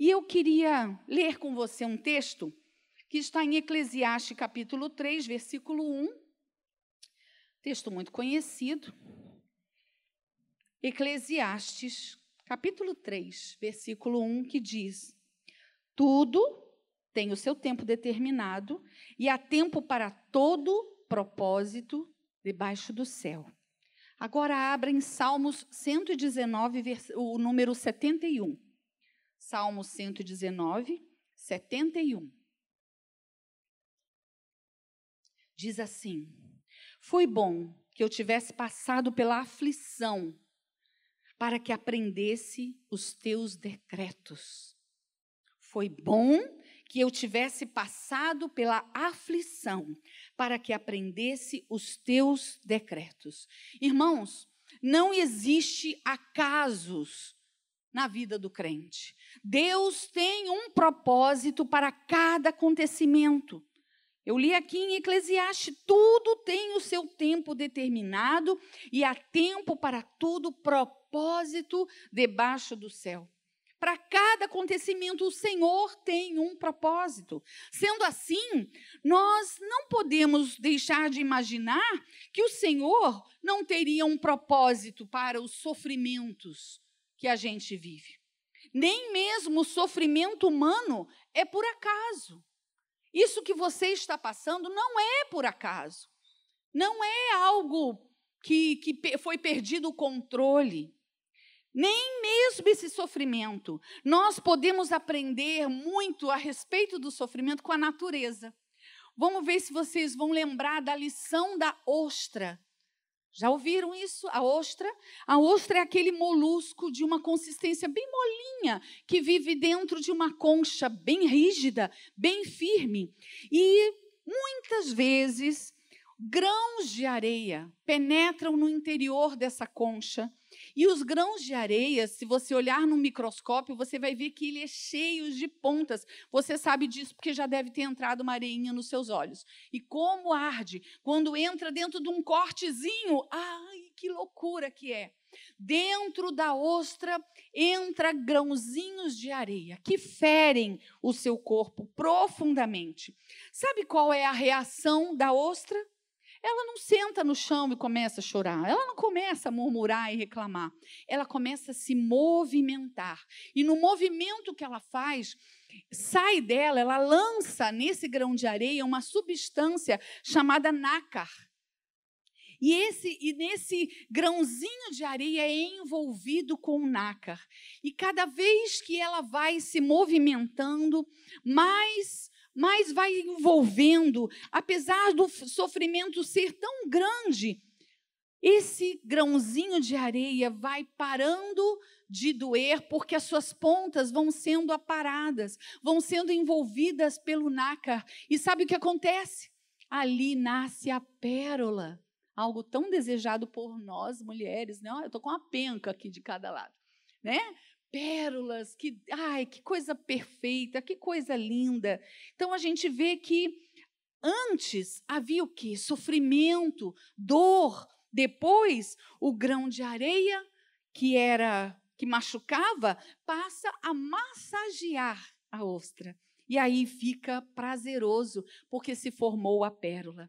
E eu queria ler com você um texto que está em Eclesiastes capítulo 3, versículo 1. Texto muito conhecido. Eclesiastes capítulo 3, versículo 1, que diz: Tudo tem o seu tempo determinado e há tempo para todo propósito debaixo do céu. Agora abra em Salmos 119, o número 71. Salmo 119, 71. Diz assim: Foi bom que eu tivesse passado pela aflição, para que aprendesse os teus decretos. Foi bom que eu tivesse passado pela aflição, para que aprendesse os teus decretos. Irmãos, não existe acasos na vida do crente. Deus tem um propósito para cada acontecimento. Eu li aqui em Eclesiastes: tudo tem o seu tempo determinado e há tempo para tudo, propósito debaixo do céu. Para cada acontecimento, o Senhor tem um propósito. Sendo assim, nós não podemos deixar de imaginar que o Senhor não teria um propósito para os sofrimentos que a gente vive. Nem mesmo o sofrimento humano é por acaso. Isso que você está passando não é por acaso. Não é algo que, que foi perdido o controle. Nem mesmo esse sofrimento. Nós podemos aprender muito a respeito do sofrimento com a natureza. Vamos ver se vocês vão lembrar da lição da ostra. Já ouviram isso? A ostra? A ostra é aquele molusco de uma consistência bem molinha, que vive dentro de uma concha bem rígida, bem firme. E muitas vezes grãos de areia penetram no interior dessa concha e os grãos de areia, se você olhar no microscópio, você vai ver que ele é cheio de pontas. Você sabe disso porque já deve ter entrado uma areinha nos seus olhos. E como arde quando entra dentro de um cortezinho. Ai, que loucura que é. Dentro da ostra entra grãozinhos de areia que ferem o seu corpo profundamente. Sabe qual é a reação da ostra? Ela não senta no chão e começa a chorar. Ela não começa a murmurar e reclamar. Ela começa a se movimentar. E no movimento que ela faz, sai dela, ela lança nesse grão de areia uma substância chamada nácar. E, esse, e nesse grãozinho de areia é envolvido com nácar. E cada vez que ela vai se movimentando, mais mas vai envolvendo, apesar do sofrimento ser tão grande, esse grãozinho de areia vai parando de doer, porque as suas pontas vão sendo aparadas, vão sendo envolvidas pelo nácar. E sabe o que acontece? Ali nasce a pérola, algo tão desejado por nós mulheres, né? Eu estou com uma penca aqui de cada lado, né? Pérolas, que, ai, que coisa perfeita, que coisa linda. Então a gente vê que antes havia o que? Sofrimento, dor, depois o grão de areia que era que machucava passa a massagear a ostra. E aí fica prazeroso, porque se formou a pérola.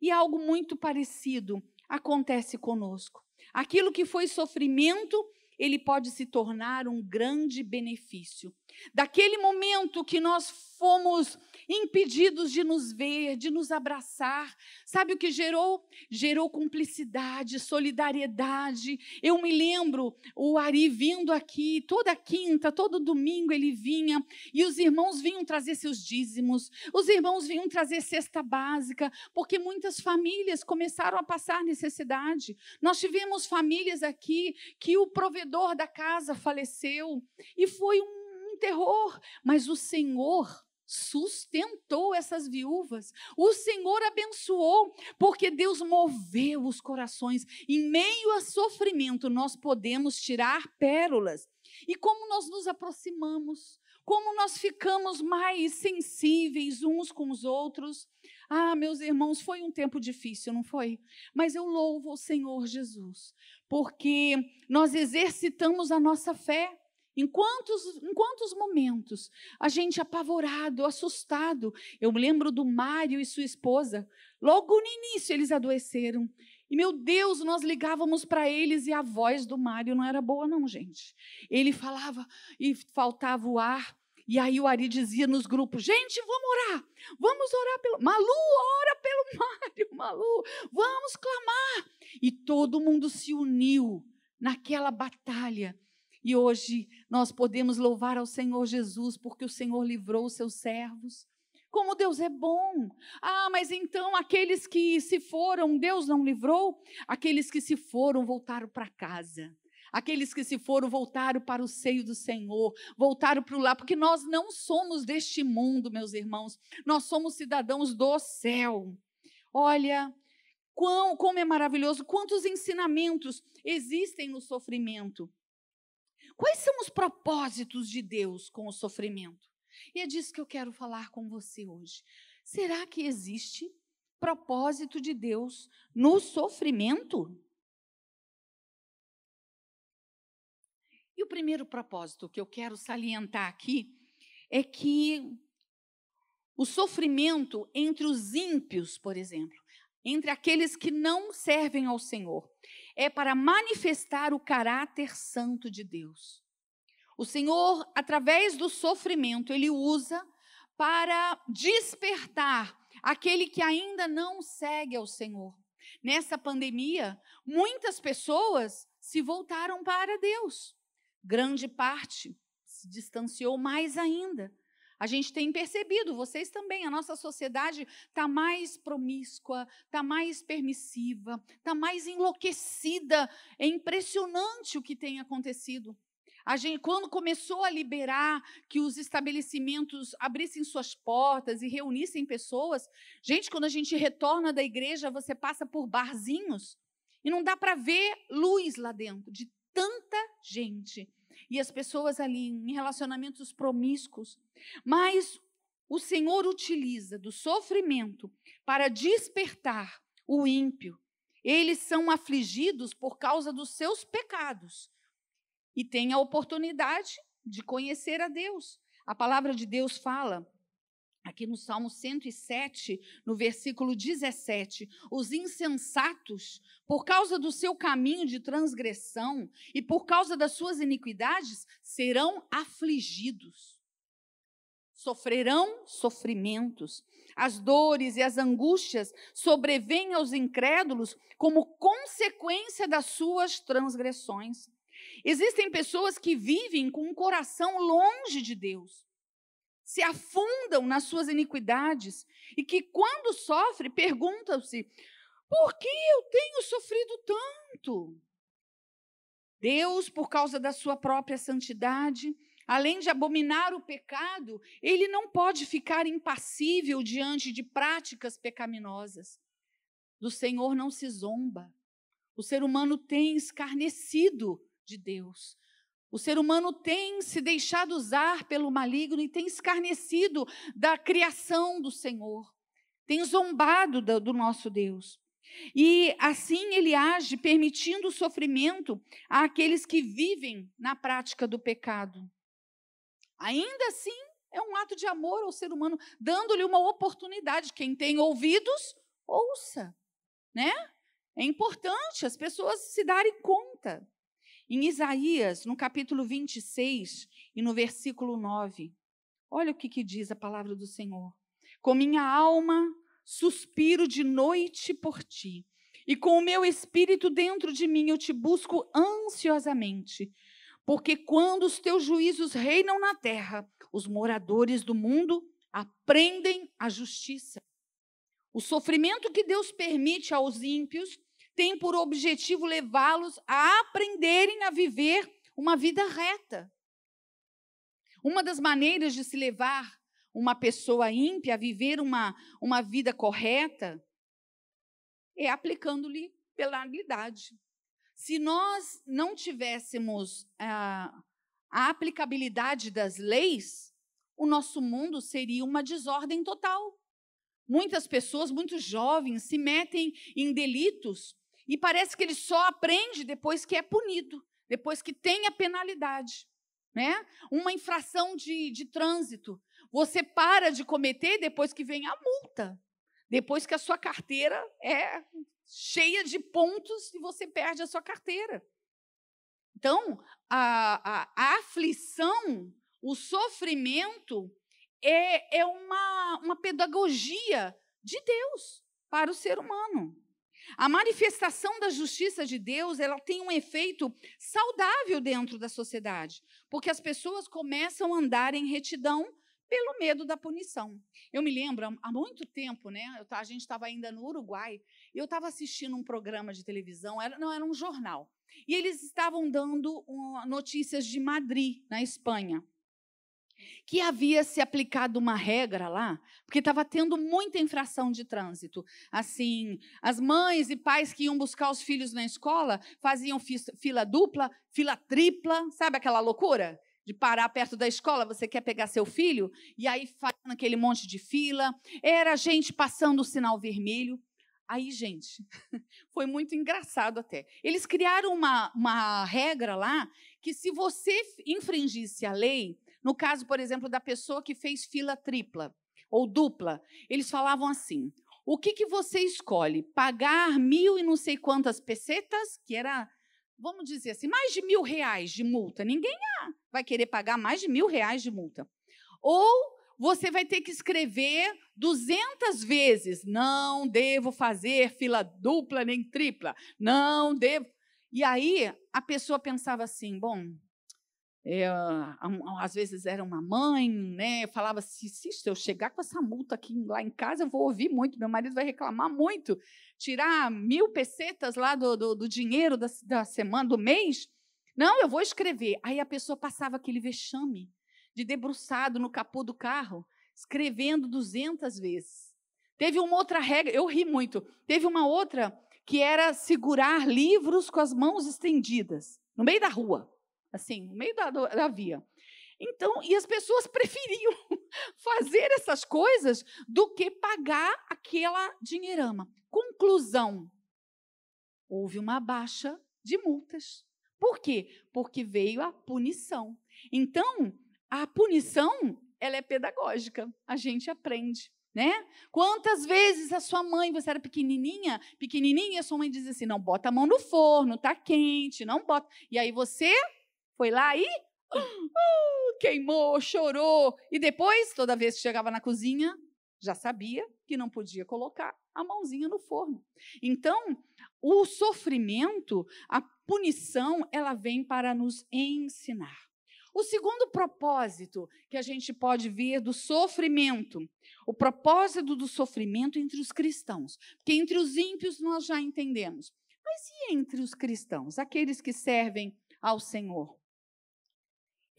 E algo muito parecido acontece conosco. Aquilo que foi sofrimento ele pode se tornar um grande benefício. Daquele momento que nós fomos impedidos de nos ver, de nos abraçar. Sabe o que gerou? Gerou cumplicidade, solidariedade. Eu me lembro o Ari vindo aqui toda quinta, todo domingo ele vinha e os irmãos vinham trazer seus dízimos, os irmãos vinham trazer cesta básica, porque muitas famílias começaram a passar necessidade. Nós tivemos famílias aqui que o provedor da casa faleceu e foi um terror, mas o Senhor sustentou essas viúvas. O Senhor abençoou, porque Deus moveu os corações. Em meio a sofrimento, nós podemos tirar pérolas. E como nós nos aproximamos, como nós ficamos mais sensíveis uns com os outros. Ah, meus irmãos, foi um tempo difícil, não foi? Mas eu louvo o Senhor Jesus, porque nós exercitamos a nossa fé. Em quantos, em quantos momentos a gente apavorado, assustado. Eu lembro do Mário e sua esposa. Logo no início eles adoeceram. E, meu Deus, nós ligávamos para eles e a voz do Mário não era boa, não, gente. Ele falava e faltava o ar. E aí o Ari dizia nos grupos: gente, vamos orar, vamos orar pelo. Malu, ora pelo Mário, Malu, vamos clamar. E todo mundo se uniu naquela batalha. E hoje nós podemos louvar ao Senhor Jesus, porque o Senhor livrou os seus servos. Como Deus é bom. Ah, mas então aqueles que se foram, Deus não livrou? Aqueles que se foram voltaram para casa. Aqueles que se foram voltaram para o seio do Senhor, voltaram para o lar, porque nós não somos deste mundo, meus irmãos, nós somos cidadãos do céu. Olha, quão, como é maravilhoso, quantos ensinamentos existem no sofrimento. Quais são os propósitos de Deus com o sofrimento? E é disso que eu quero falar com você hoje. Será que existe propósito de Deus no sofrimento? E o primeiro propósito que eu quero salientar aqui é que o sofrimento entre os ímpios, por exemplo, entre aqueles que não servem ao Senhor, é para manifestar o caráter santo de Deus. O Senhor, através do sofrimento, ele usa para despertar aquele que ainda não segue ao Senhor. Nessa pandemia, muitas pessoas se voltaram para Deus grande parte se distanciou mais ainda. A gente tem percebido, vocês também, a nossa sociedade está mais promíscua, está mais permissiva, está mais enlouquecida. É impressionante o que tem acontecido. A gente, quando começou a liberar que os estabelecimentos abrissem suas portas e reunissem pessoas, gente, quando a gente retorna da igreja, você passa por barzinhos e não dá para ver luz lá dentro, de tanta gente. E as pessoas ali em relacionamentos promíscuos. Mas o Senhor utiliza do sofrimento para despertar o ímpio. Eles são afligidos por causa dos seus pecados e têm a oportunidade de conhecer a Deus. A palavra de Deus fala Aqui no Salmo 107, no versículo 17, os insensatos, por causa do seu caminho de transgressão e por causa das suas iniquidades, serão afligidos. Sofrerão sofrimentos. As dores e as angústias sobrevêm aos incrédulos como consequência das suas transgressões. Existem pessoas que vivem com um coração longe de Deus se afundam nas suas iniquidades e que, quando sofre, perguntam-se: por que eu tenho sofrido tanto? Deus, por causa da sua própria santidade, além de abominar o pecado, ele não pode ficar impassível diante de práticas pecaminosas. Do Senhor não se zomba. O ser humano tem escarnecido de Deus. O ser humano tem se deixado usar pelo maligno e tem escarnecido da criação do Senhor, tem zombado do, do nosso Deus. E assim ele age, permitindo o sofrimento àqueles que vivem na prática do pecado. Ainda assim, é um ato de amor ao ser humano, dando-lhe uma oportunidade. Quem tem ouvidos, ouça, né? É importante as pessoas se darem conta. Em Isaías, no capítulo 26 e no versículo 9, olha o que, que diz a palavra do Senhor. Com minha alma suspiro de noite por ti, e com o meu espírito dentro de mim eu te busco ansiosamente. Porque quando os teus juízos reinam na terra, os moradores do mundo aprendem a justiça. O sofrimento que Deus permite aos ímpios tem por objetivo levá-los a aprenderem a viver uma vida reta. Uma das maneiras de se levar uma pessoa ímpia a viver uma, uma vida correta é aplicando-lhe penalidade. Se nós não tivéssemos a, a aplicabilidade das leis, o nosso mundo seria uma desordem total. Muitas pessoas, muitos jovens, se metem em delitos e parece que ele só aprende depois que é punido, depois que tem a penalidade. né? Uma infração de, de trânsito. Você para de cometer depois que vem a multa. Depois que a sua carteira é cheia de pontos e você perde a sua carteira. Então, a, a, a aflição, o sofrimento, é, é uma, uma pedagogia de Deus para o ser humano. A manifestação da justiça de Deus, ela tem um efeito saudável dentro da sociedade, porque as pessoas começam a andar em retidão pelo medo da punição. Eu me lembro, há muito tempo, né? A gente estava ainda no Uruguai, e eu estava assistindo um programa de televisão, era, não era um jornal, e eles estavam dando um, notícias de Madrid, na Espanha que havia se aplicado uma regra lá, porque estava tendo muita infração de trânsito. Assim, as mães e pais que iam buscar os filhos na escola faziam fila dupla, fila tripla, sabe aquela loucura? De parar perto da escola, você quer pegar seu filho, e aí faz aquele monte de fila. Era gente passando o sinal vermelho. Aí, gente, foi muito engraçado até. Eles criaram uma, uma regra lá que, se você infringisse a lei, no caso, por exemplo, da pessoa que fez fila tripla ou dupla, eles falavam assim: o que, que você escolhe? Pagar mil e não sei quantas pesetas, que era, vamos dizer assim, mais de mil reais de multa. Ninguém vai querer pagar mais de mil reais de multa. Ou você vai ter que escrever 200 vezes: não devo fazer fila dupla nem tripla, não devo. E aí a pessoa pensava assim: bom, é, às vezes era uma mãe, né? Falava assim: se eu chegar com essa multa aqui lá em casa, eu vou ouvir muito, meu marido vai reclamar muito. Tirar mil pesetas lá do, do, do dinheiro da, da semana, do mês. Não, eu vou escrever. Aí a pessoa passava aquele vexame de debruçado no capô do carro, escrevendo 200 vezes. Teve uma outra regra, eu ri muito. Teve uma outra que era segurar livros com as mãos estendidas, no meio da rua assim, no meio da, da via. Então, e as pessoas preferiam fazer essas coisas do que pagar aquela dinheirama. Conclusão: houve uma baixa de multas. Por quê? Porque veio a punição. Então, a punição, ela é pedagógica. A gente aprende, né? Quantas vezes a sua mãe, você era pequenininha, pequenininha, a sua mãe dizia assim: "Não bota a mão no forno, tá quente, não bota". E aí você foi lá e uh, queimou, chorou. E depois, toda vez que chegava na cozinha, já sabia que não podia colocar a mãozinha no forno. Então, o sofrimento, a punição, ela vem para nos ensinar. O segundo propósito que a gente pode ver do sofrimento, o propósito do sofrimento entre os cristãos, porque entre os ímpios nós já entendemos. Mas e entre os cristãos, aqueles que servem ao Senhor?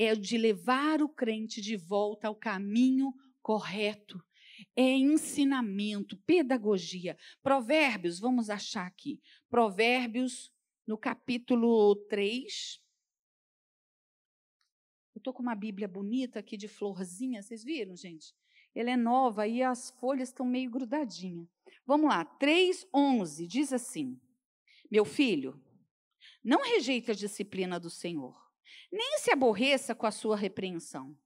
É de levar o crente de volta ao caminho correto. É ensinamento, pedagogia. Provérbios, vamos achar aqui. Provérbios, no capítulo 3. Eu estou com uma Bíblia bonita aqui de florzinha, vocês viram, gente? Ela é nova e as folhas estão meio grudadinhas. Vamos lá, 3,11 diz assim: Meu filho, não rejeite a disciplina do Senhor nem se aborreça com a sua repreensão,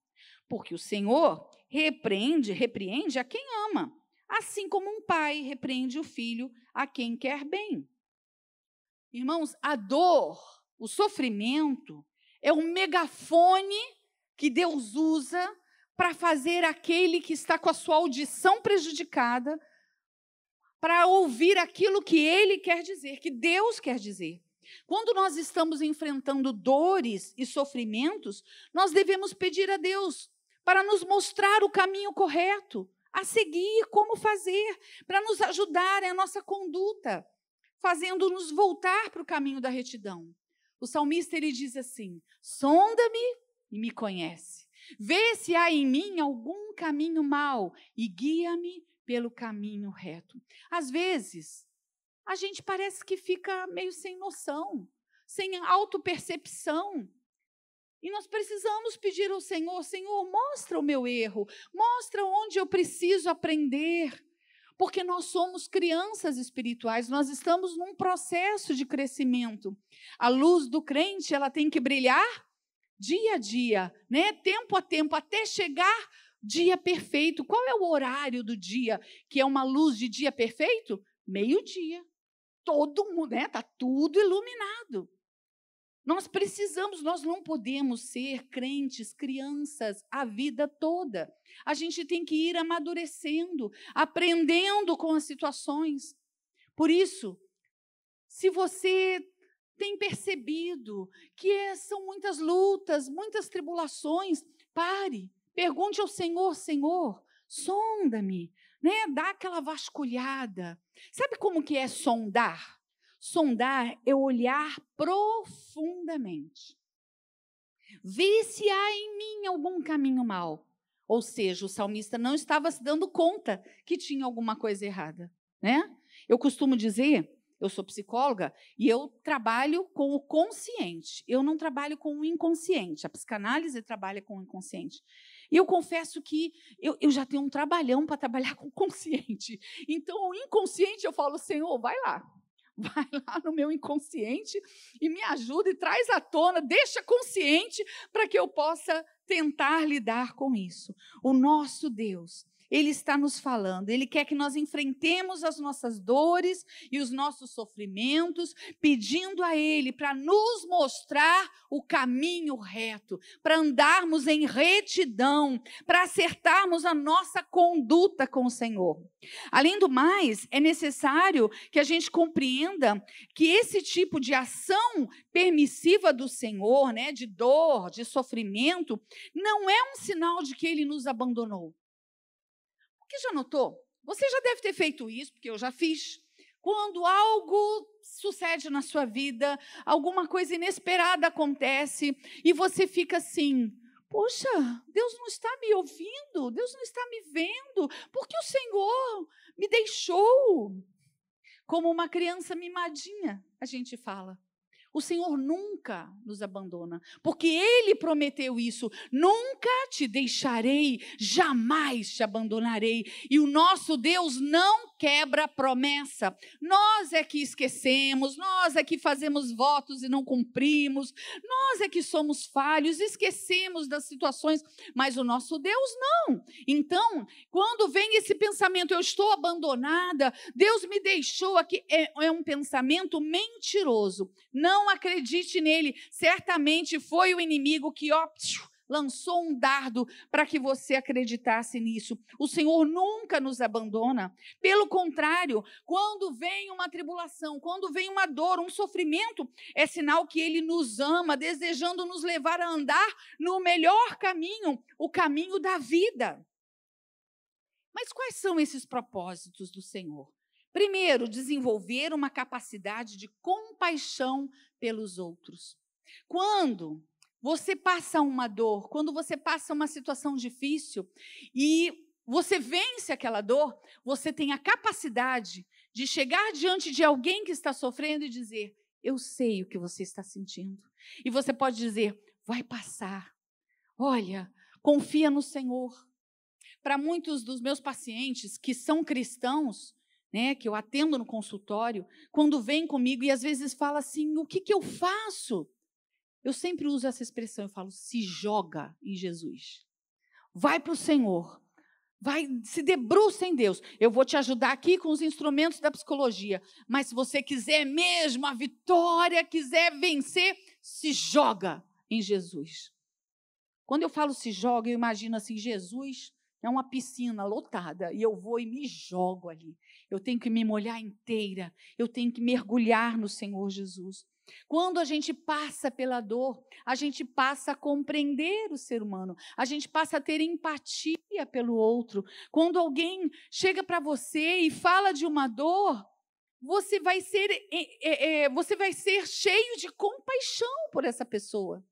porque o Senhor repreende, repreende a quem ama, assim como um pai repreende o filho a quem quer bem. Irmãos, a dor, o sofrimento é um megafone que Deus usa para fazer aquele que está com a sua audição prejudicada para ouvir aquilo que ele quer dizer, que Deus quer dizer. Quando nós estamos enfrentando dores e sofrimentos, nós devemos pedir a Deus para nos mostrar o caminho correto, a seguir, como fazer, para nos ajudar em a nossa conduta, fazendo-nos voltar para o caminho da retidão. O salmista ele diz assim: sonda-me e me conhece. Vê se há em mim algum caminho mau e guia-me pelo caminho reto. Às vezes, a gente parece que fica meio sem noção, sem autopercepção. E nós precisamos pedir ao Senhor: Senhor, mostra o meu erro, mostra onde eu preciso aprender. Porque nós somos crianças espirituais, nós estamos num processo de crescimento. A luz do crente, ela tem que brilhar dia a dia, né? Tempo a tempo, até chegar dia perfeito. Qual é o horário do dia que é uma luz de dia perfeito? Meio-dia. Todo mundo, né? Tá tudo iluminado. Nós precisamos, nós não podemos ser crentes, crianças a vida toda. A gente tem que ir amadurecendo, aprendendo com as situações. Por isso, se você tem percebido que é, são muitas lutas, muitas tribulações, pare, pergunte ao Senhor, Senhor, sonda-me, né? Dá aquela vasculhada. Sabe como que é sondar? Sondar é olhar profundamente. Ver se há em mim algum caminho mal. Ou seja, o salmista não estava se dando conta que tinha alguma coisa errada, né? Eu costumo dizer, eu sou psicóloga e eu trabalho com o consciente. Eu não trabalho com o inconsciente. A psicanálise trabalha com o inconsciente. E eu confesso que eu, eu já tenho um trabalhão para trabalhar com o consciente. Então, o inconsciente, eu falo, Senhor, vai lá vai lá no meu inconsciente e me ajuda e traz à tona, deixa consciente para que eu possa tentar lidar com isso. O nosso Deus, ele está nos falando, Ele quer que nós enfrentemos as nossas dores e os nossos sofrimentos, pedindo a Ele para nos mostrar o caminho reto, para andarmos em retidão, para acertarmos a nossa conduta com o Senhor. Além do mais, é necessário que a gente compreenda que esse tipo de ação permissiva do Senhor, né, de dor, de sofrimento, não é um sinal de que Ele nos abandonou. Porque já notou? Você já deve ter feito isso, porque eu já fiz. Quando algo sucede na sua vida, alguma coisa inesperada acontece e você fica assim: Poxa, Deus não está me ouvindo, Deus não está me vendo, porque o Senhor me deixou. Como uma criança mimadinha, a gente fala. O Senhor nunca nos abandona, porque Ele prometeu isso: nunca te deixarei, jamais te abandonarei. E o nosso Deus não quebra promessa. Nós é que esquecemos, nós é que fazemos votos e não cumprimos, nós é que somos falhos, esquecemos das situações, mas o nosso Deus não. Então, quando vem esse pensamento, eu estou abandonada, Deus me deixou aqui, é, é um pensamento mentiroso. Não acredite nele. Certamente foi o inimigo que ó, lançou um dardo para que você acreditasse nisso. O Senhor nunca nos abandona. Pelo contrário, quando vem uma tribulação, quando vem uma dor, um sofrimento, é sinal que ele nos ama, desejando nos levar a andar no melhor caminho, o caminho da vida. Mas quais são esses propósitos do Senhor? Primeiro, desenvolver uma capacidade de compaixão pelos outros. Quando você passa uma dor, quando você passa uma situação difícil e você vence aquela dor, você tem a capacidade de chegar diante de alguém que está sofrendo e dizer: Eu sei o que você está sentindo. E você pode dizer: Vai passar. Olha, confia no Senhor. Para muitos dos meus pacientes que são cristãos, né, que eu atendo no consultório, quando vem comigo e às vezes fala assim: o que, que eu faço? Eu sempre uso essa expressão, eu falo: se joga em Jesus. Vai para o Senhor. Vai, se debruça em Deus. Eu vou te ajudar aqui com os instrumentos da psicologia. Mas se você quiser mesmo a vitória, quiser vencer, se joga em Jesus. Quando eu falo se joga, eu imagino assim: Jesus é uma piscina lotada e eu vou e me jogo ali. Eu tenho que me molhar inteira, eu tenho que mergulhar no Senhor Jesus. Quando a gente passa pela dor, a gente passa a compreender o ser humano, a gente passa a ter empatia pelo outro. Quando alguém chega para você e fala de uma dor, você vai ser, é, é, você vai ser cheio de compaixão por essa pessoa.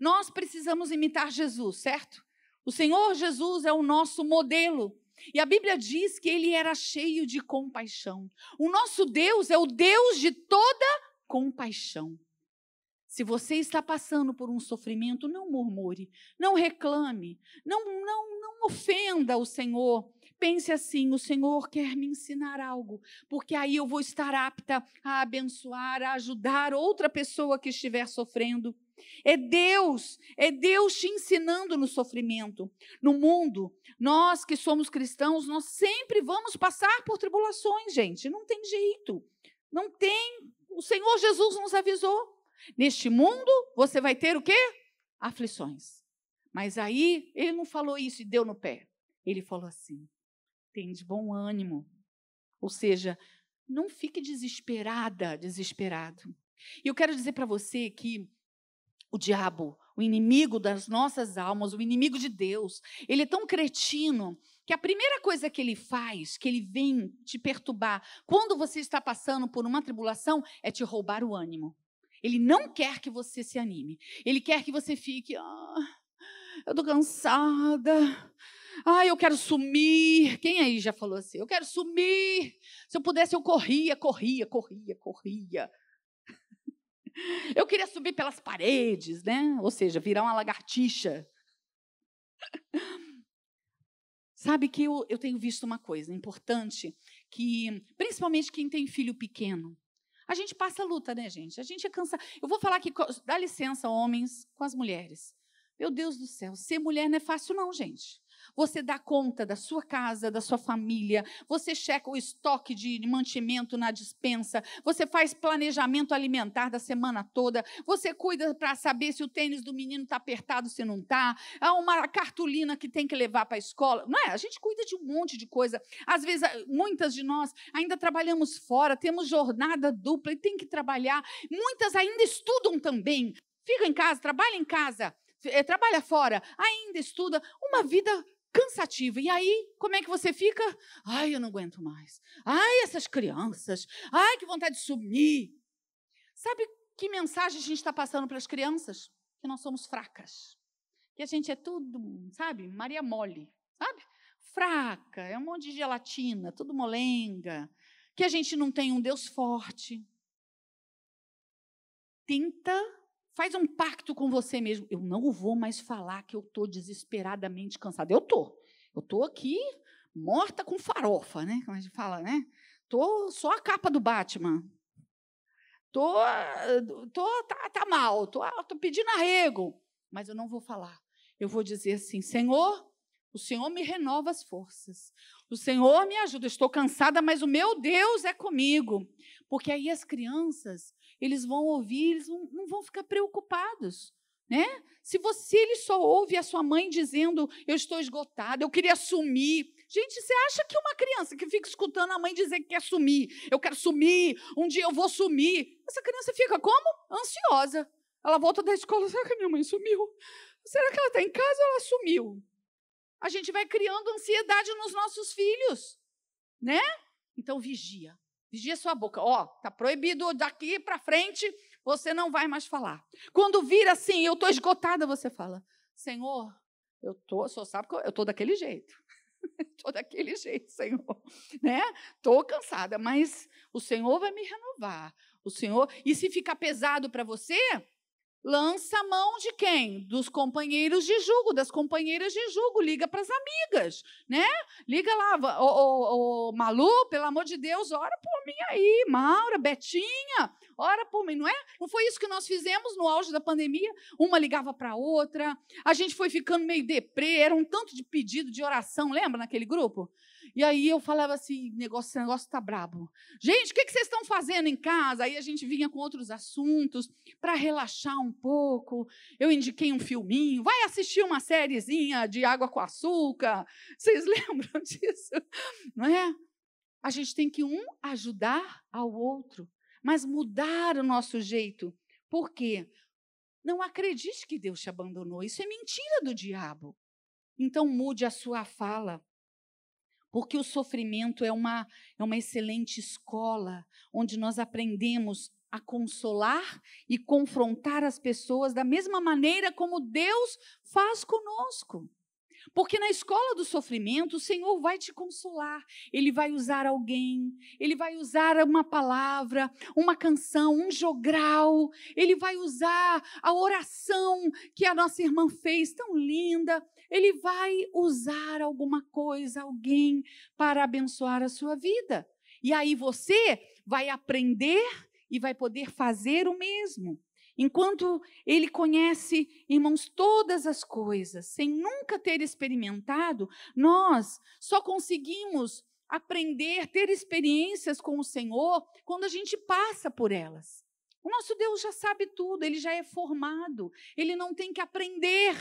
Nós precisamos imitar Jesus, certo? O Senhor Jesus é o nosso modelo. E a Bíblia diz que ele era cheio de compaixão. O nosso Deus é o Deus de toda compaixão. Se você está passando por um sofrimento, não murmure, não reclame, não, não, não ofenda o Senhor Pense assim: o Senhor quer me ensinar algo, porque aí eu vou estar apta a abençoar, a ajudar outra pessoa que estiver sofrendo. É Deus, é Deus te ensinando no sofrimento. No mundo, nós que somos cristãos, nós sempre vamos passar por tribulações, gente. Não tem jeito. Não tem. O Senhor Jesus nos avisou. Neste mundo, você vai ter o quê? Aflições. Mas aí, ele não falou isso e deu no pé. Ele falou assim: tem de bom ânimo. Ou seja, não fique desesperada, desesperado. E eu quero dizer para você que o diabo, o inimigo das nossas almas, o inimigo de Deus, ele é tão cretino que a primeira coisa que ele faz, que ele vem te perturbar, quando você está passando por uma tribulação, é te roubar o ânimo. Ele não quer que você se anime. Ele quer que você fique, ah, eu estou cansada. Ah, eu quero sumir. Quem aí já falou assim? Eu quero sumir. Se eu pudesse, eu corria, corria, corria, corria. Eu queria subir pelas paredes, né? Ou seja, virar uma lagartixa. Sabe que eu, eu tenho visto uma coisa importante, que principalmente quem tem filho pequeno, a gente passa luta, né, gente? A gente é cansado. Eu vou falar aqui, dá licença, homens, com as mulheres. Meu Deus do céu, ser mulher não é fácil, não, gente. Você dá conta da sua casa, da sua família, você checa o estoque de mantimento na dispensa, você faz planejamento alimentar da semana toda, você cuida para saber se o tênis do menino está apertado, se não está, há uma cartolina que tem que levar para a escola. Não é? A gente cuida de um monte de coisa. Às vezes, muitas de nós ainda trabalhamos fora, temos jornada dupla e tem que trabalhar. Muitas ainda estudam também. Fica em casa, trabalha em casa, trabalha fora, ainda estuda. Uma vida cansativa. E aí, como é que você fica? Ai, eu não aguento mais. Ai, essas crianças. Ai, que vontade de sumir. Sabe que mensagem a gente está passando para as crianças? Que nós somos fracas. Que a gente é tudo, sabe, Maria Mole, sabe? Fraca, é um monte de gelatina, tudo molenga. Que a gente não tem um Deus forte. Tenta Faz um pacto com você mesmo. Eu não vou mais falar que eu estou desesperadamente cansada. Eu estou. Eu estou aqui morta com farofa, né? Como a gente fala, né? Tô só a capa do Batman. Tô, tô tá, tá mal, tô, tô pedindo arrego, mas eu não vou falar. Eu vou dizer assim: Senhor, o Senhor me renova as forças. O Senhor me ajuda. Estou cansada, mas o meu Deus é comigo. Porque aí as crianças, eles vão ouvir, eles não, não vão ficar preocupados. Né? Se você ele só ouve a sua mãe dizendo eu estou esgotada, eu queria sumir. Gente, você acha que uma criança que fica escutando a mãe dizer que quer sumir, eu quero sumir, um dia eu vou sumir, essa criança fica como? Ansiosa. Ela volta da escola, será que minha mãe sumiu? Será que ela está em casa ou ela sumiu? A gente vai criando ansiedade nos nossos filhos, né? Então vigia. Vigia sua boca. Ó, oh, tá proibido daqui para frente, você não vai mais falar. Quando vira assim, eu tô esgotada, você fala: "Senhor, eu tô, só sabe que eu, tô daquele jeito. tô daquele jeito, Senhor, né? Tô cansada, mas o Senhor vai me renovar. O Senhor, e se ficar pesado para você, lança a mão de quem? Dos companheiros de julgo, das companheiras de julgo, liga para as amigas, né? Liga lá, ô, ô, Malu, pelo amor de Deus, ora por mim aí, Maura, Betinha, ora por mim, não é? Não foi isso que nós fizemos no auge da pandemia? Uma ligava para a outra, a gente foi ficando meio deprê, era um tanto de pedido de oração, lembra naquele grupo? E aí eu falava assim, negócio, esse negócio está brabo. Gente, o que, que vocês estão fazendo em casa? Aí a gente vinha com outros assuntos para relaxar um pouco. Eu indiquei um filminho, vai assistir uma sériezinha de água com açúcar. Vocês lembram disso? Não é? A gente tem que um ajudar ao outro, mas mudar o nosso jeito. Por quê? Não acredite que Deus te abandonou. Isso é mentira do diabo. Então mude a sua fala. Porque o sofrimento é uma, é uma excelente escola, onde nós aprendemos a consolar e confrontar as pessoas da mesma maneira como Deus faz conosco. Porque na escola do sofrimento, o Senhor vai te consolar. Ele vai usar alguém, ele vai usar uma palavra, uma canção, um jogral. Ele vai usar a oração que a nossa irmã fez, tão linda. Ele vai usar alguma coisa, alguém, para abençoar a sua vida. E aí você vai aprender e vai poder fazer o mesmo. Enquanto ele conhece, irmãos, todas as coisas, sem nunca ter experimentado, nós só conseguimos aprender, ter experiências com o Senhor quando a gente passa por elas. O nosso Deus já sabe tudo, ele já é formado, ele não tem que aprender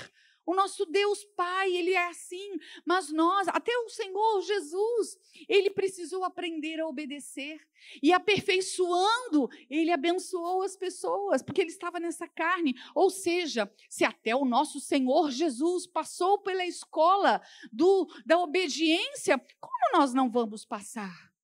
o nosso Deus Pai, ele é assim, mas nós, até o Senhor Jesus, ele precisou aprender a obedecer. E aperfeiçoando, ele abençoou as pessoas, porque ele estava nessa carne. Ou seja, se até o nosso Senhor Jesus passou pela escola do, da obediência, como nós não vamos passar?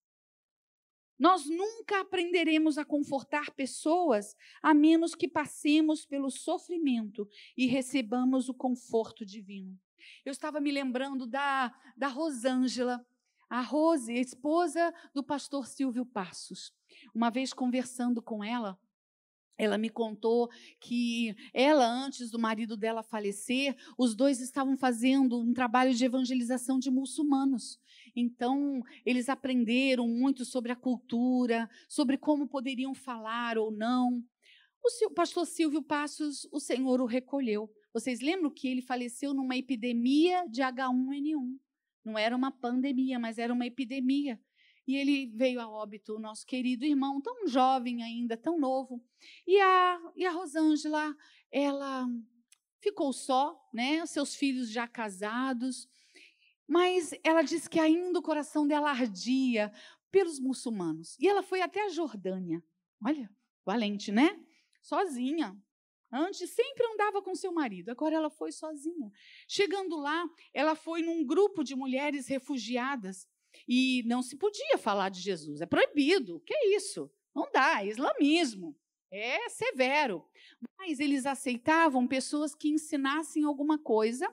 Nós nunca aprenderemos a confortar pessoas a menos que passemos pelo sofrimento e recebamos o conforto divino. Eu estava me lembrando da, da Rosângela, a Rose, esposa do pastor Silvio Passos. Uma vez conversando com ela, ela me contou que ela, antes do marido dela falecer, os dois estavam fazendo um trabalho de evangelização de muçulmanos. Então, eles aprenderam muito sobre a cultura, sobre como poderiam falar ou não. O pastor Silvio Passos, o Senhor o recolheu. Vocês lembram que ele faleceu numa epidemia de H1N1? Não era uma pandemia, mas era uma epidemia. E ele veio a óbito, nosso querido irmão, tão jovem ainda, tão novo. E a, e a Rosângela, ela ficou só, né? Seus filhos já casados. Mas ela disse que ainda o coração dela ardia pelos muçulmanos. E ela foi até a Jordânia. Olha, valente, né? Sozinha. Antes sempre andava com seu marido, agora ela foi sozinha. Chegando lá, ela foi num grupo de mulheres refugiadas e não se podia falar de Jesus. É proibido. Que é isso? Não dá, é islamismo. É severo. Mas eles aceitavam pessoas que ensinassem alguma coisa,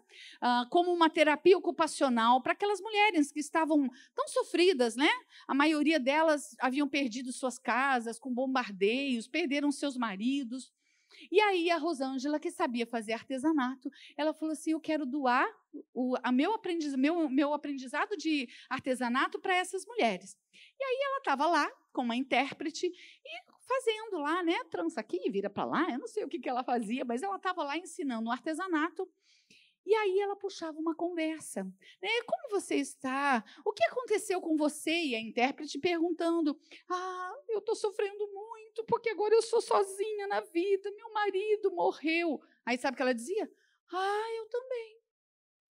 como uma terapia ocupacional para aquelas mulheres que estavam tão sofridas, né? A maioria delas haviam perdido suas casas com bombardeios, perderam seus maridos. E aí a Rosângela, que sabia fazer artesanato, ela falou assim: eu quero doar o meu, aprendiz, meu, meu aprendizado de artesanato para essas mulheres. E aí ela estava lá com uma intérprete e fazendo lá, né? Trança aqui, vira para lá. Eu não sei o que, que ela fazia, mas ela estava lá ensinando o artesanato. E aí ela puxava uma conversa. Né? Como você está? O que aconteceu com você? E a intérprete perguntando: Ah, eu estou sofrendo muito, porque agora eu sou sozinha na vida, meu marido morreu. Aí sabe o que ela dizia? Ah, eu também.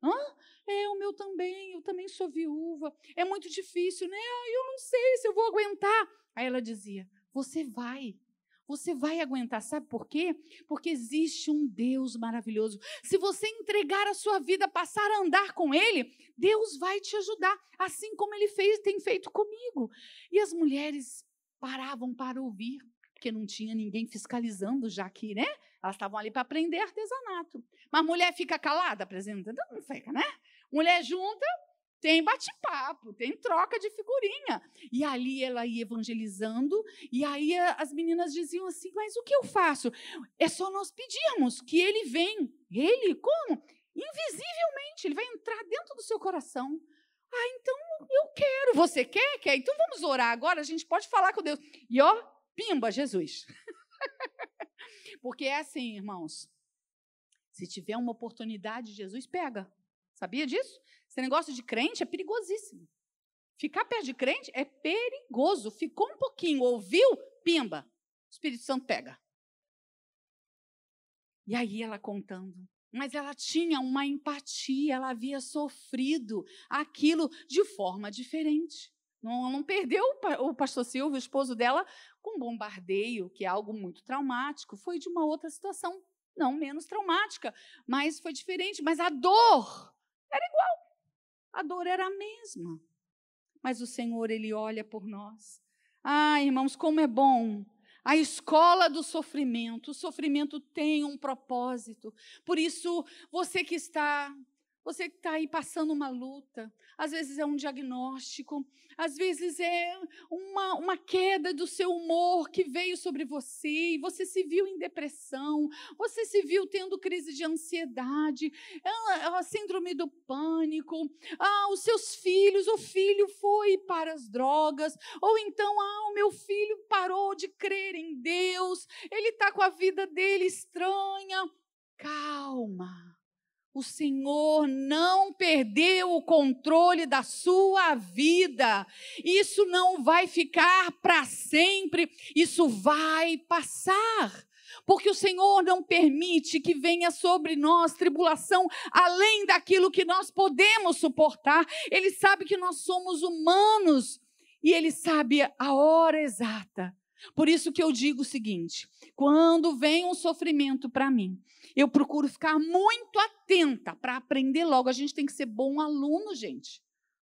Hã? É, o meu também, eu também sou viúva. É muito difícil, né? Ah, eu não sei se eu vou aguentar. Aí ela dizia: Você vai. Você vai aguentar, sabe por quê? Porque existe um Deus maravilhoso. Se você entregar a sua vida, passar a andar com Ele, Deus vai te ajudar, assim como Ele fez, tem feito comigo. E as mulheres paravam para ouvir, porque não tinha ninguém fiscalizando já aqui, né? Elas estavam ali para aprender artesanato. Mas mulher fica calada, apresentando, não fica, né? Mulher junta, tem bate-papo, tem troca de figurinha. E ali ela ia evangelizando, e aí as meninas diziam assim: Mas o que eu faço? É só nós pedirmos que ele vem. Ele, como? Invisivelmente, ele vai entrar dentro do seu coração. Ah, então eu quero. Você quer? Quer? Então vamos orar agora, a gente pode falar com Deus. E ó, pimba, Jesus. Porque é assim, irmãos. Se tiver uma oportunidade, Jesus pega. Sabia disso? Esse negócio de crente é perigosíssimo. Ficar perto de crente é perigoso. Ficou um pouquinho, ouviu? Pimba. O Espírito Santo pega. E aí ela contando. Mas ela tinha uma empatia, ela havia sofrido aquilo de forma diferente. Não, não perdeu o pastor Silvio, o esposo dela, com bombardeio, que é algo muito traumático. Foi de uma outra situação, não menos traumática, mas foi diferente. Mas a dor era igual. A dor era a mesma. Mas o Senhor, Ele olha por nós. Ah, irmãos, como é bom. A escola do sofrimento. O sofrimento tem um propósito. Por isso, você que está Você que está aí passando uma luta, às vezes é um diagnóstico, às vezes é uma, uma queda do seu humor que veio sobre você, e você se viu em depressão, você se viu tendo crise de ansiedade, a, a síndrome do pânico, ah, os seus filhos, o filho foi para as drogas, ou então, ah, o meu filho parou de crer em Deus, ele está com a vida dele estranha. Calma o Senhor não perdeu o controle da sua vida. Isso não vai ficar para sempre, isso vai passar. Porque o Senhor não permite que venha sobre nós tribulação além daquilo que nós podemos suportar. Ele sabe que nós somos humanos e ele sabe a hora exata. Por isso que eu digo o seguinte: quando vem um sofrimento para mim, eu procuro ficar muito atenta para aprender logo. A gente tem que ser bom aluno, gente.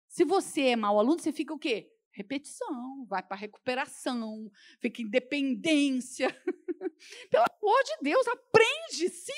Se você é mau aluno, você fica o quê? Repetição, vai para recuperação, fica em dependência. Pelo amor de Deus, aprende, se,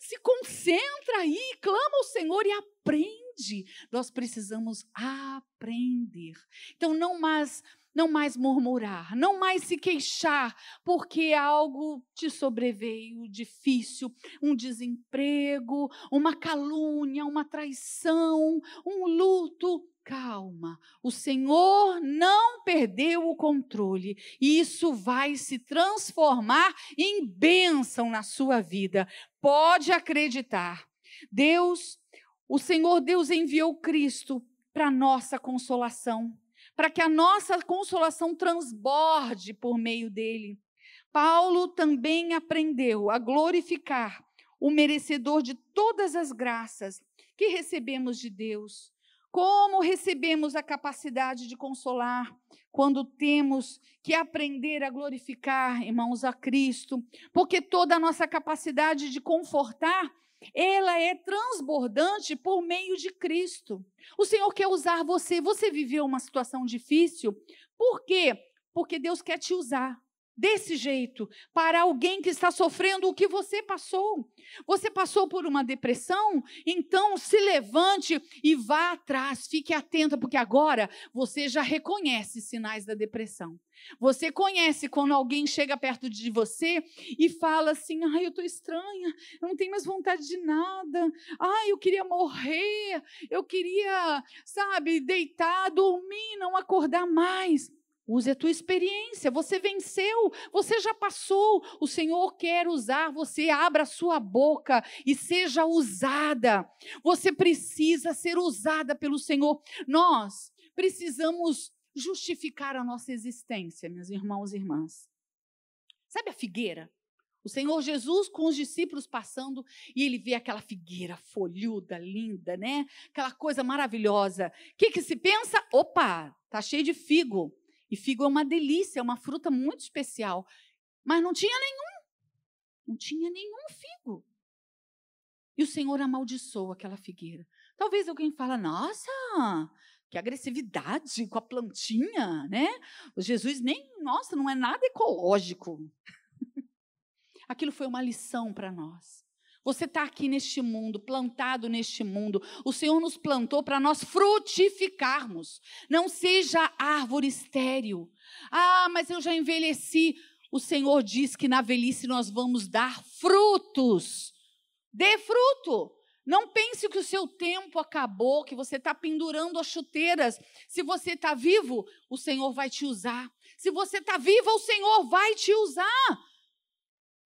se concentra aí, clama ao Senhor e aprende. Nós precisamos aprender. Então, não mais não mais murmurar, não mais se queixar, porque algo te sobreveio difícil, um desemprego, uma calúnia, uma traição, um luto. Calma, o Senhor não perdeu o controle e isso vai se transformar em bênção na sua vida. Pode acreditar. Deus, o Senhor Deus enviou Cristo para nossa consolação para que a nossa consolação transborde por meio dele. Paulo também aprendeu a glorificar o merecedor de todas as graças que recebemos de Deus. Como recebemos a capacidade de consolar quando temos que aprender a glorificar, irmãos, a Cristo, porque toda a nossa capacidade de confortar ela é transbordante por meio de Cristo. O Senhor quer usar você. Você viveu uma situação difícil. Por quê? Porque Deus quer te usar desse jeito para alguém que está sofrendo o que você passou. Você passou por uma depressão? Então se levante e vá atrás, fique atenta, porque agora você já reconhece sinais da depressão. Você conhece quando alguém chega perto de você e fala assim: ai, eu estou estranha, eu não tenho mais vontade de nada, ai, eu queria morrer, eu queria, sabe, deitar, dormir, não acordar mais. Use a tua experiência. Você venceu, você já passou. O Senhor quer usar você. Abra a sua boca e seja usada. Você precisa ser usada pelo Senhor. Nós precisamos justificar a nossa existência, meus irmãos e irmãs. Sabe a figueira? O Senhor Jesus com os discípulos passando e ele vê aquela figueira folhuda, linda, né? Aquela coisa maravilhosa. O que, que se pensa? Opa, tá cheio de figo. E figo é uma delícia, é uma fruta muito especial. Mas não tinha nenhum. Não tinha nenhum figo. E o Senhor amaldiçoou aquela figueira. Talvez alguém fale, nossa, que agressividade com a plantinha, né? O Jesus nem, nossa, não é nada ecológico. Aquilo foi uma lição para nós. Você está aqui neste mundo, plantado neste mundo. O Senhor nos plantou para nós frutificarmos. Não seja árvore estéril. Ah, mas eu já envelheci. O Senhor diz que na velhice nós vamos dar frutos. Dê fruto. Não pense que o seu tempo acabou, que você está pendurando as chuteiras. Se você está vivo, o Senhor vai te usar. Se você está viva, o Senhor vai te usar.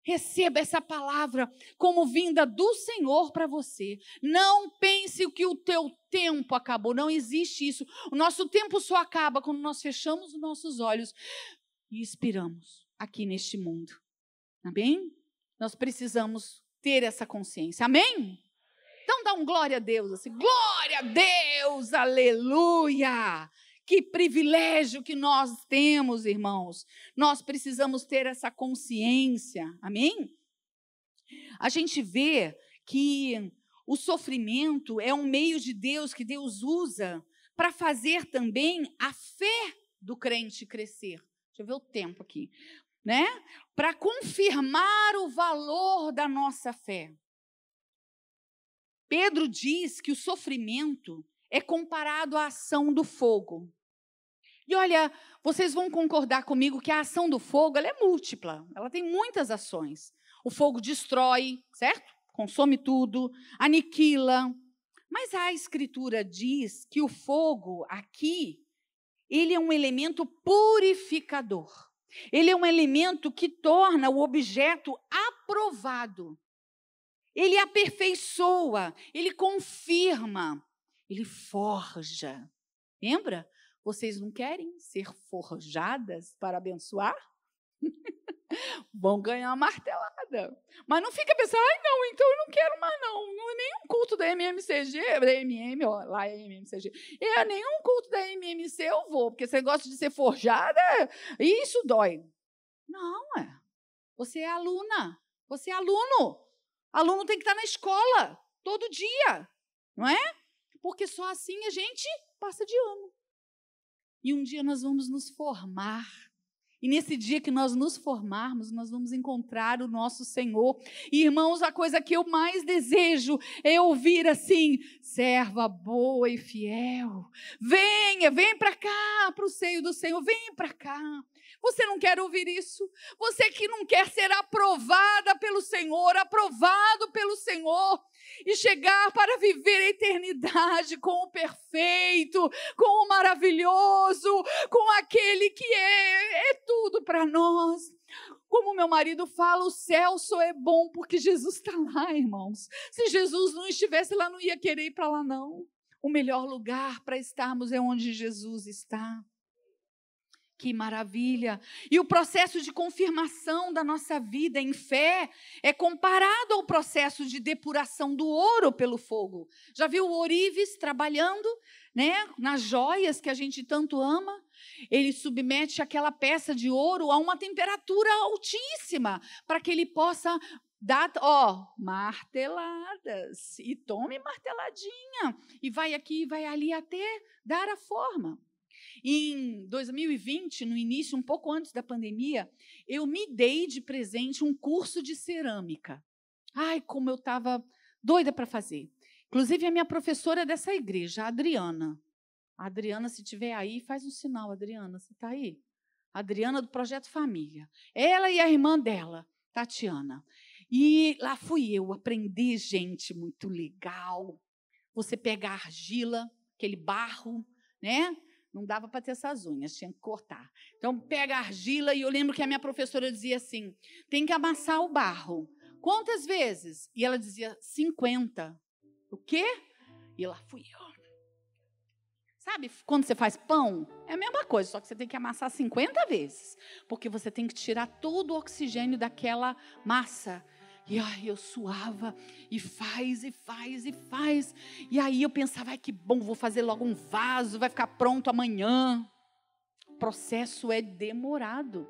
Receba essa palavra como vinda do Senhor para você. Não pense que o teu tempo acabou. Não existe isso. O nosso tempo só acaba quando nós fechamos os nossos olhos e expiramos aqui neste mundo. Amém? Nós precisamos ter essa consciência. Amém? Então dá um glória a Deus assim. Glória a Deus, aleluia! Que privilégio que nós temos, irmãos. Nós precisamos ter essa consciência. Amém? A gente vê que o sofrimento é um meio de Deus que Deus usa para fazer também a fé do crente crescer. Deixa eu ver o tempo aqui, né? Para confirmar o valor da nossa fé. Pedro diz que o sofrimento é comparado à ação do fogo. E olha, vocês vão concordar comigo que a ação do fogo é múltipla, ela tem muitas ações. O fogo destrói, certo? Consome tudo, aniquila. Mas a escritura diz que o fogo aqui, ele é um elemento purificador. Ele é um elemento que torna o objeto aprovado. Ele aperfeiçoa, ele confirma, ele forja. Lembra? Vocês não querem ser forjadas para abençoar? Vão ganhar uma martelada. Mas não fica pensando, ai, não, então eu não quero mais, não. É nenhum culto da MMCG, da MM, ó, lá é MMCG. É nenhum culto da MMC eu vou, porque você gosta de ser forjada, isso dói. Não, é. Você é aluna. Você é aluno. Aluno tem que estar na escola todo dia, não é? Porque só assim a gente passa de ano. E um dia nós vamos nos formar. E nesse dia que nós nos formarmos, nós vamos encontrar o nosso Senhor. E, irmãos, a coisa que eu mais desejo é ouvir assim: serva boa e fiel, venha, vem para cá, para o seio do Senhor, vem para cá. Você não quer ouvir isso? Você que não quer ser aprovada pelo Senhor, aprovado pelo Senhor, e chegar para viver a eternidade com o perfeito, com o maravilhoso, com aquele que é, é tudo para nós. Como meu marido fala, o céu só é bom porque Jesus está lá, irmãos. Se Jesus não estivesse lá, não ia querer ir para lá, não. O melhor lugar para estarmos é onde Jesus está. Que maravilha! E o processo de confirmação da nossa vida em fé é comparado ao processo de depuração do ouro pelo fogo. Já viu o ourives trabalhando, né, nas joias que a gente tanto ama? Ele submete aquela peça de ouro a uma temperatura altíssima para que ele possa dar, ó, marteladas e tome marteladinha e vai aqui, vai ali até dar a forma. Em 2020, no início, um pouco antes da pandemia, eu me dei de presente um curso de cerâmica. Ai, como eu estava doida para fazer. Inclusive, a minha professora dessa igreja, a Adriana. A Adriana, se tiver aí, faz um sinal, Adriana, você está aí? Adriana do Projeto Família. Ela e a irmã dela, Tatiana. E lá fui eu aprender, gente, muito legal. Você pega a argila, aquele barro, né? Não dava para ter essas unhas, tinha que cortar. Então, pega a argila e eu lembro que a minha professora dizia assim: tem que amassar o barro. Quantas vezes? E ela dizia 50. O quê? E lá fui eu. Sabe quando você faz pão? É a mesma coisa, só que você tem que amassar 50 vezes. Porque você tem que tirar todo o oxigênio daquela massa. E ai, eu suava, e faz, e faz, e faz. E aí eu pensava, ai que bom, vou fazer logo um vaso, vai ficar pronto amanhã. O processo é demorado.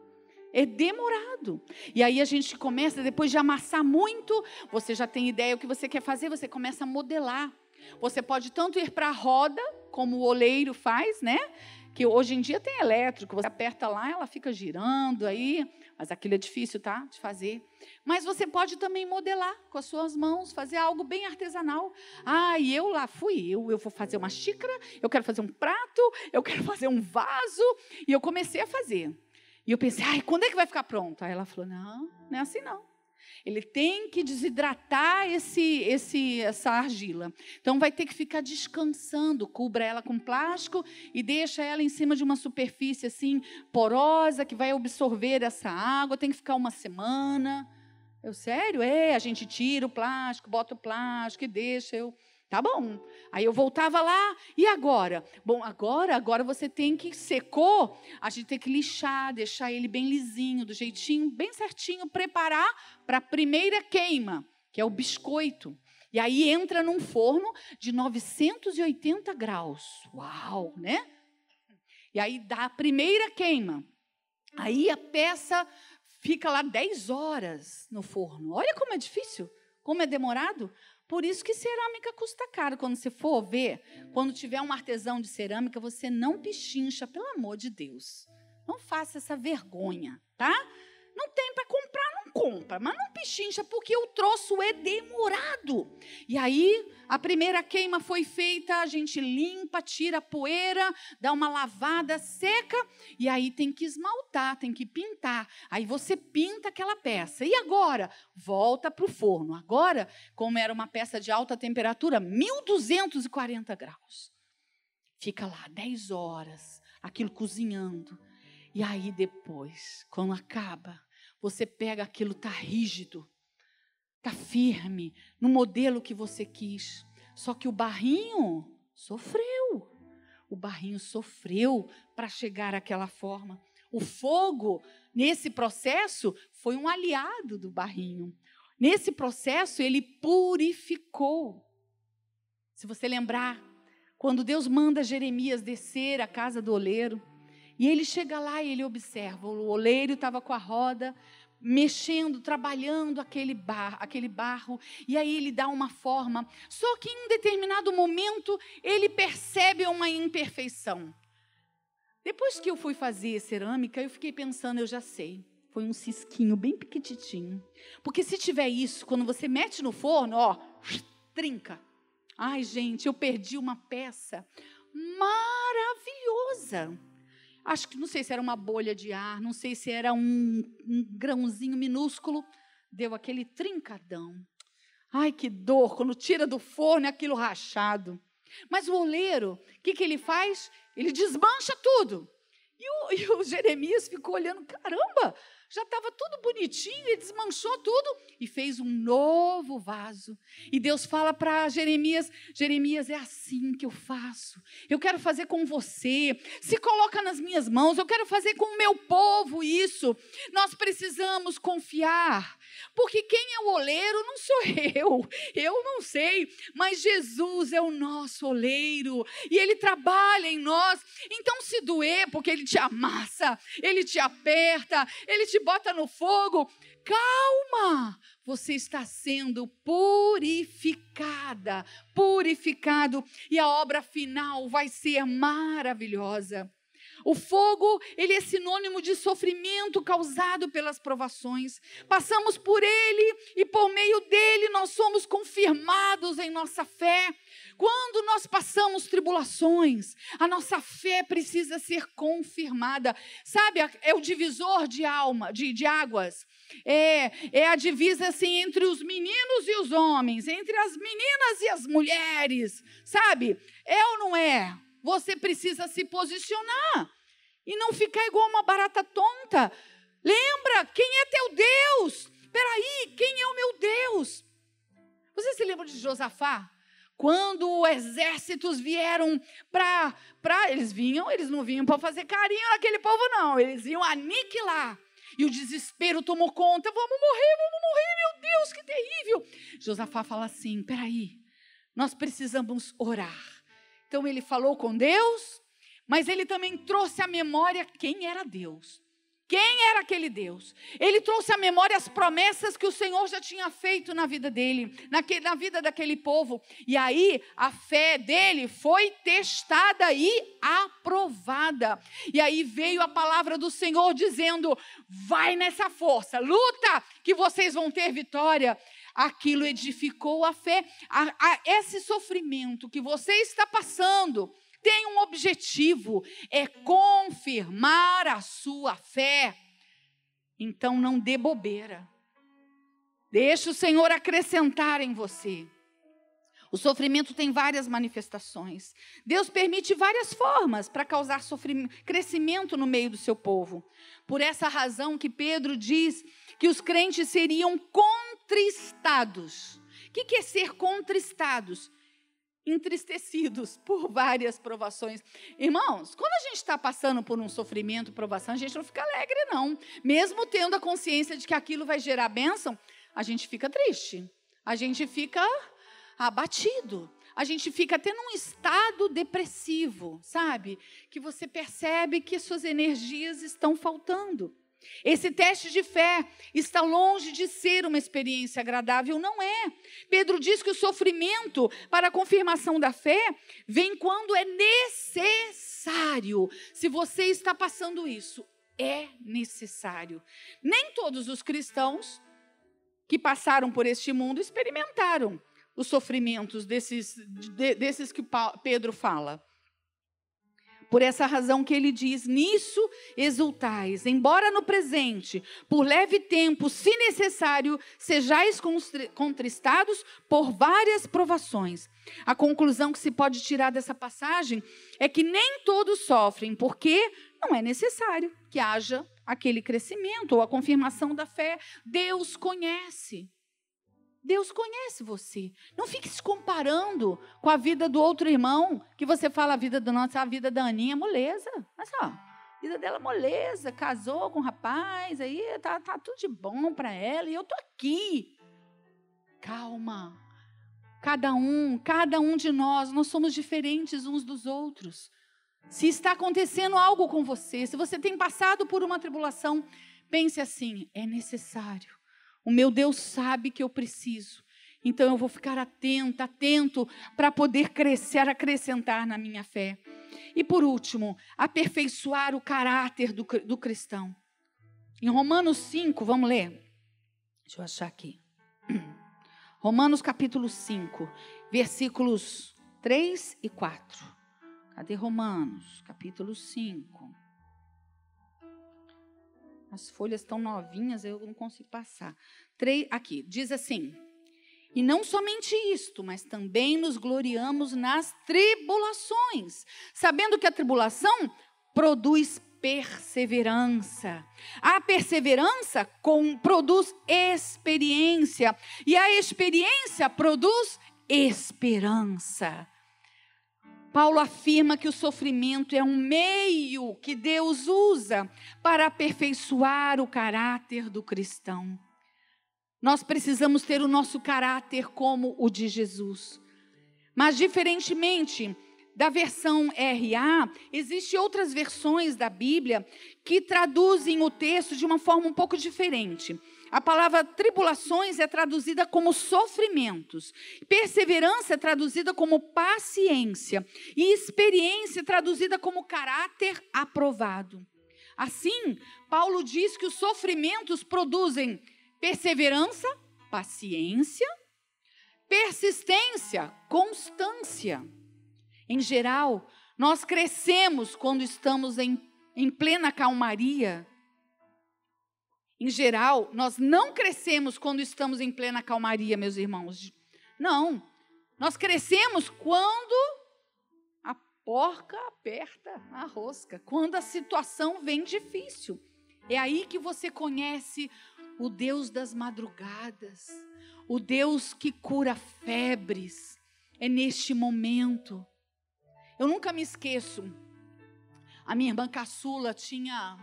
É demorado. E aí a gente começa, depois de amassar muito, você já tem ideia o que você quer fazer, você começa a modelar. Você pode tanto ir para a roda, como o oleiro faz, né? Que hoje em dia tem elétrico, você aperta lá, ela fica girando aí mas aquilo é difícil, tá? De fazer. Mas você pode também modelar com as suas mãos, fazer algo bem artesanal. Ah, e eu lá fui, eu, eu vou fazer uma xícara, eu quero fazer um prato, eu quero fazer um vaso. E eu comecei a fazer. E eu pensei, ai, quando é que vai ficar pronto? Aí ela falou, não, não é assim não. Ele tem que desidratar esse, esse, essa argila. Então vai ter que ficar descansando, cubra ela com plástico e deixa ela em cima de uma superfície assim porosa que vai absorver essa água. Tem que ficar uma semana. Eu sério? É, a gente tira o plástico, bota o plástico e deixa eu Tá bom. Aí eu voltava lá, e agora? Bom, agora, agora você tem que secou, a gente tem que lixar, deixar ele bem lisinho, do jeitinho, bem certinho, preparar para a primeira queima, que é o biscoito. E aí entra num forno de 980 graus. Uau, né? E aí dá a primeira queima. Aí a peça fica lá 10 horas no forno. Olha como é difícil, como é demorado. Por isso que cerâmica custa caro. Quando você for ver, quando tiver um artesão de cerâmica, você não pichincha, pelo amor de Deus. Não faça essa vergonha, tá? Não tem para comprar, compra, mas não pichincha, porque o troço é demorado. E aí, a primeira queima foi feita, a gente limpa, tira a poeira, dá uma lavada seca, e aí tem que esmaltar, tem que pintar. Aí você pinta aquela peça. E agora? Volta para o forno. Agora, como era uma peça de alta temperatura, 1240 graus. Fica lá 10 horas, aquilo cozinhando. E aí depois, quando acaba, você pega aquilo tá rígido, tá firme no modelo que você quis. Só que o barrinho sofreu. O barrinho sofreu para chegar àquela forma. O fogo, nesse processo, foi um aliado do barrinho. Nesse processo, ele purificou. Se você lembrar, quando Deus manda Jeremias descer à casa do oleiro, e ele chega lá e ele observa, o oleiro estava com a roda, mexendo, trabalhando aquele, bar, aquele barro, e aí ele dá uma forma. Só que em um determinado momento ele percebe uma imperfeição. Depois que eu fui fazer cerâmica, eu fiquei pensando, eu já sei. Foi um cisquinho bem pequititinho. Porque se tiver isso, quando você mete no forno, ó, trinca. Ai, gente, eu perdi uma peça maravilhosa acho que não sei se era uma bolha de ar, não sei se era um, um grãozinho minúsculo, deu aquele trincadão. Ai, que dor, quando tira do forno é aquilo rachado. Mas o oleiro, o que, que ele faz? Ele desmancha tudo. E o, e o Jeremias ficou olhando, caramba, já estava tudo bonitinho, ele desmanchou tudo e fez um novo vaso. E Deus fala para Jeremias: Jeremias, é assim que eu faço. Eu quero fazer com você. Se coloca nas minhas mãos, eu quero fazer com o meu povo isso. Nós precisamos confiar, porque quem é o oleiro não sou eu, eu não sei, mas Jesus é o nosso oleiro e ele trabalha em nós. Então, se doer, porque ele te amassa, ele te aperta, ele te bota no fogo, calma, você está sendo purificada, purificado, e a obra final vai ser maravilhosa. O fogo, ele é sinônimo de sofrimento causado pelas provações. Passamos por ele e por meio dele nós somos confirmados em nossa fé. Quando nós passamos tribulações, a nossa fé precisa ser confirmada. Sabe, é o divisor de alma, de, de águas. É, é a divisa assim entre os meninos e os homens, entre as meninas e as mulheres. Sabe? É ou não é? Você precisa se posicionar e não ficar igual uma barata tonta. Lembra quem é teu Deus? Peraí, quem é o meu Deus? Você se lembra de Josafá? Quando exércitos vieram para. Eles vinham, eles não vinham para fazer carinho naquele povo, não. Eles iam aniquilar. E o desespero tomou conta. Vamos morrer, vamos morrer, meu Deus, que terrível. Josafá fala assim: peraí, nós precisamos orar. Então ele falou com Deus, mas ele também trouxe à memória quem era Deus. Quem era aquele Deus? Ele trouxe à memória as promessas que o Senhor já tinha feito na vida dele, na vida daquele povo. E aí a fé dele foi testada e aprovada. E aí veio a palavra do Senhor dizendo: vai nessa força, luta, que vocês vão ter vitória. Aquilo edificou a fé. A, a, esse sofrimento que você está passando tem um objetivo, é confirmar a sua fé. Então não dê bobeira. Deixe o Senhor acrescentar em você. O sofrimento tem várias manifestações. Deus permite várias formas para causar crescimento no meio do seu povo. Por essa razão que Pedro diz que os crentes seriam contristados. O que é ser contristados? Entristecidos por várias provações. Irmãos, quando a gente está passando por um sofrimento, provação, a gente não fica alegre, não. Mesmo tendo a consciência de que aquilo vai gerar bênção, a gente fica triste. A gente fica abatido. A gente fica até num estado depressivo, sabe? Que você percebe que suas energias estão faltando. Esse teste de fé está longe de ser uma experiência agradável, não é. Pedro diz que o sofrimento para a confirmação da fé vem quando é necessário. Se você está passando isso, é necessário. Nem todos os cristãos que passaram por este mundo experimentaram os sofrimentos desses, de, desses que Pedro fala. Por essa razão que ele diz: nisso exultais, embora no presente, por leve tempo, se necessário, sejais contristados por várias provações. A conclusão que se pode tirar dessa passagem é que nem todos sofrem, porque não é necessário que haja aquele crescimento ou a confirmação da fé. Deus conhece. Deus conhece você. Não fique se comparando com a vida do outro irmão, que você fala a vida do nosso, a vida da Aninha é moleza. Mas ó, a vida dela é moleza, casou com um rapaz, aí tá, tá tudo de bom para ela, e eu tô aqui. Calma. Cada um, cada um de nós, nós somos diferentes uns dos outros. Se está acontecendo algo com você, se você tem passado por uma tribulação, pense assim: é necessário o meu Deus sabe que eu preciso. Então eu vou ficar atenta, atento para poder crescer, acrescentar na minha fé. E por último, aperfeiçoar o caráter do, do cristão. Em Romanos 5, vamos ler. Deixa eu achar aqui. Romanos capítulo 5, versículos 3 e 4. Cadê Romanos? Capítulo 5. As folhas estão novinhas, eu não consigo passar. Três, aqui, diz assim: E não somente isto, mas também nos gloriamos nas tribulações, sabendo que a tribulação produz perseverança. A perseverança com, produz experiência, e a experiência produz esperança. Paulo afirma que o sofrimento é um meio que Deus usa para aperfeiçoar o caráter do cristão. Nós precisamos ter o nosso caráter como o de Jesus. Mas, diferentemente da versão RA, existem outras versões da Bíblia que traduzem o texto de uma forma um pouco diferente. A palavra tribulações é traduzida como sofrimentos, perseverança é traduzida como paciência e experiência é traduzida como caráter aprovado. Assim, Paulo diz que os sofrimentos produzem perseverança, paciência, persistência, constância. Em geral, nós crescemos quando estamos em, em plena calmaria em geral, nós não crescemos quando estamos em plena calmaria, meus irmãos. Não. Nós crescemos quando a porca aperta a rosca, quando a situação vem difícil. É aí que você conhece o Deus das madrugadas, o Deus que cura febres. É neste momento. Eu nunca me esqueço. A minha irmã caçula tinha.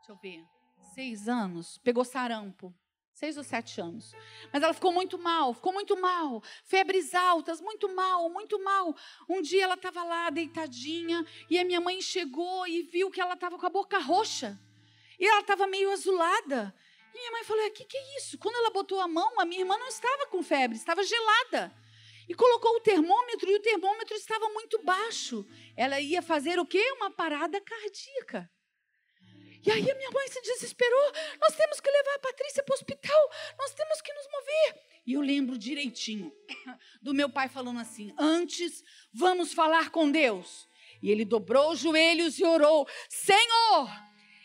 Deixa eu ver seis anos, pegou sarampo. Seis ou sete anos. Mas ela ficou muito mal, ficou muito mal. Febres altas, muito mal, muito mal. Um dia ela estava lá deitadinha e a minha mãe chegou e viu que ela estava com a boca roxa. E ela estava meio azulada. E minha mãe falou: O que, que é isso? Quando ela botou a mão, a minha irmã não estava com febre, estava gelada. E colocou o termômetro e o termômetro estava muito baixo. Ela ia fazer o quê? Uma parada cardíaca. E aí a minha mãe se desesperou. Nós temos que levar a Patrícia para o hospital. Nós temos que nos mover. E eu lembro direitinho do meu pai falando assim: antes vamos falar com Deus. E ele dobrou os joelhos e orou: Senhor,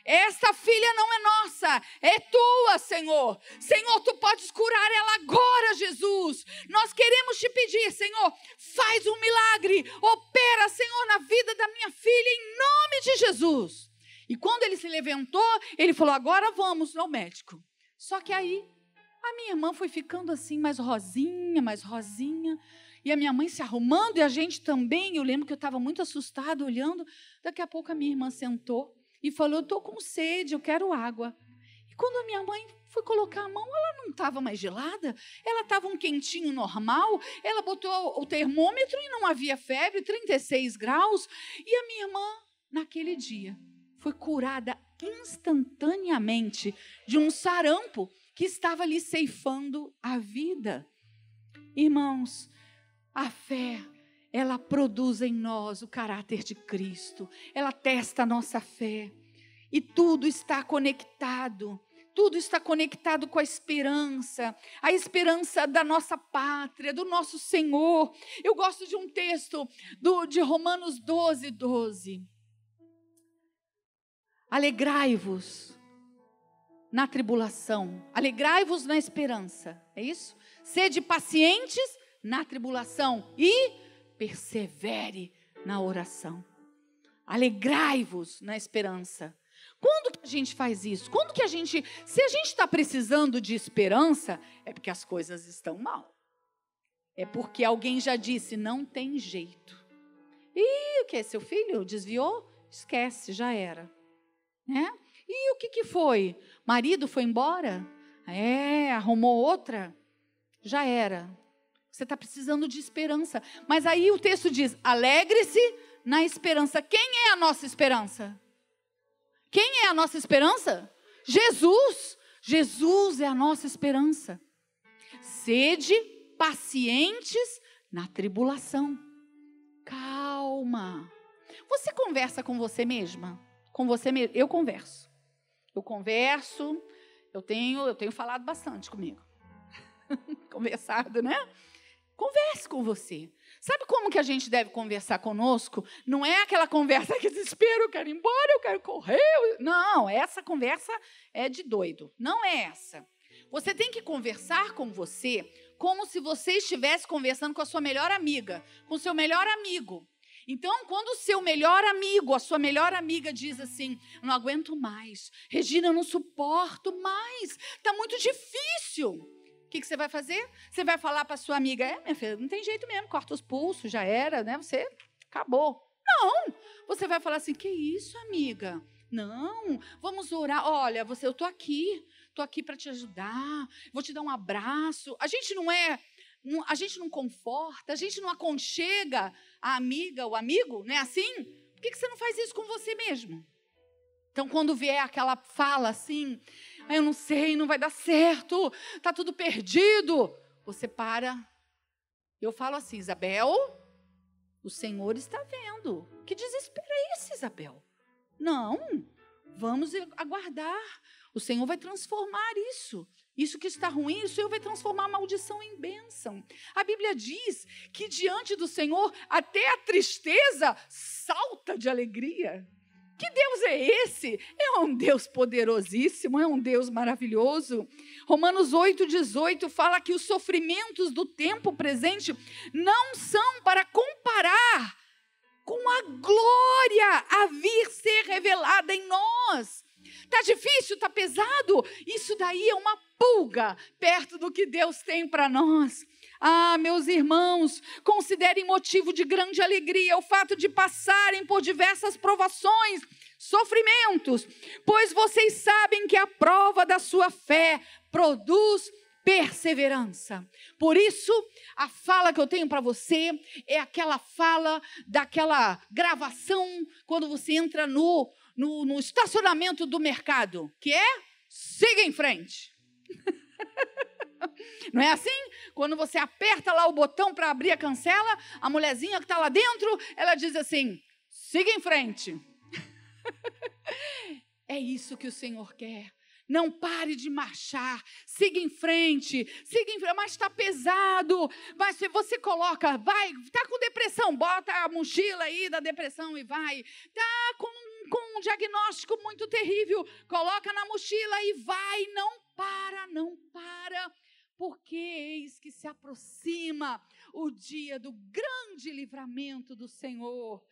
esta filha não é nossa, é tua, Senhor. Senhor, tu podes curar ela agora, Jesus. Nós queremos te pedir, Senhor, faz um milagre, opera, Senhor, na vida da minha filha, em nome de Jesus. E quando ele se levantou, ele falou: agora vamos ao médico. Só que aí, a minha irmã foi ficando assim, mais rosinha, mais rosinha. E a minha mãe se arrumando, e a gente também. Eu lembro que eu estava muito assustada olhando. Daqui a pouco a minha irmã sentou e falou: Eu estou com sede, eu quero água. E quando a minha mãe foi colocar a mão, ela não estava mais gelada, ela estava um quentinho normal. Ela botou o termômetro e não havia febre, 36 graus. E a minha irmã, naquele dia, foi curada instantaneamente de um sarampo que estava lhe ceifando a vida. Irmãos, a fé, ela produz em nós o caráter de Cristo, ela testa a nossa fé, e tudo está conectado. Tudo está conectado com a esperança, a esperança da nossa pátria, do nosso Senhor. Eu gosto de um texto do, de Romanos 12, 12. Alegrai-vos na tribulação, alegrai-vos na esperança, é isso? Sede pacientes na tribulação e persevere na oração. Alegrai-vos na esperança. Quando que a gente faz isso? Quando que a gente, se a gente está precisando de esperança, é porque as coisas estão mal. É porque alguém já disse, não tem jeito. E o que? Seu filho desviou? Esquece, já era. Né? E o que, que foi? Marido foi embora? É, arrumou outra? Já era. Você está precisando de esperança. Mas aí o texto diz: alegre-se na esperança. Quem é a nossa esperança? Quem é a nossa esperança? Jesus. Jesus é a nossa esperança. Sede pacientes na tribulação. Calma. Você conversa com você mesma? Com você mesma? Eu converso. Eu converso. Eu tenho, eu tenho falado bastante comigo. Conversado, né? Converse com você. Sabe como que a gente deve conversar conosco? Não é aquela conversa que desespero, eu quero ir embora, eu quero correr. Não, essa conversa é de doido. Não é essa. Você tem que conversar com você como se você estivesse conversando com a sua melhor amiga, com o seu melhor amigo. Então, quando o seu melhor amigo, a sua melhor amiga diz assim: não aguento mais, Regina, eu não suporto mais, está muito difícil que, que você vai fazer? Você vai falar para sua amiga, é, minha filha, não tem jeito mesmo, corta os pulsos, já era, né? Você acabou. Não! Você vai falar assim, que isso, amiga? Não, vamos orar. Olha, você, eu estou aqui, estou aqui para te ajudar, vou te dar um abraço. A gente não é, a gente não conforta, a gente não aconchega a amiga, o amigo, não é assim? Por que, você não faz isso com você mesmo? Então, quando vier aquela fala assim, ah, eu não sei, não vai dar certo, tá tudo perdido. Você para. Eu falo assim, Isabel, o Senhor está vendo. Que desespero é esse, Isabel? Não, vamos aguardar. O Senhor vai transformar isso. Isso que está ruim, o Senhor vai transformar a maldição em bênção. A Bíblia diz que diante do Senhor até a tristeza salta de alegria. Que Deus é esse? É um Deus poderosíssimo, é um Deus maravilhoso. Romanos 8, 18 fala que os sofrimentos do tempo presente não são para comparar com a glória a vir ser revelada em nós. Tá difícil, tá pesado? Isso daí é uma pulga perto do que Deus tem para nós. Ah, meus irmãos, considerem motivo de grande alegria o fato de passarem por diversas provações, sofrimentos, pois vocês sabem que a prova da sua fé produz perseverança. Por isso, a fala que eu tenho para você é aquela fala daquela gravação quando você entra no, no, no estacionamento do mercado, que é siga em frente. Não é assim? Quando você aperta lá o botão para abrir a cancela, a mulherzinha que está lá dentro, ela diz assim: siga em frente. é isso que o Senhor quer. Não pare de marchar, siga em frente, siga em frente, mas está pesado. Mas se você coloca, vai, está com depressão, bota a mochila aí da depressão e vai. Está com, com um diagnóstico muito terrível, coloca na mochila e vai. Não para, não para porque eis que se aproxima o dia do grande livramento do Senhor.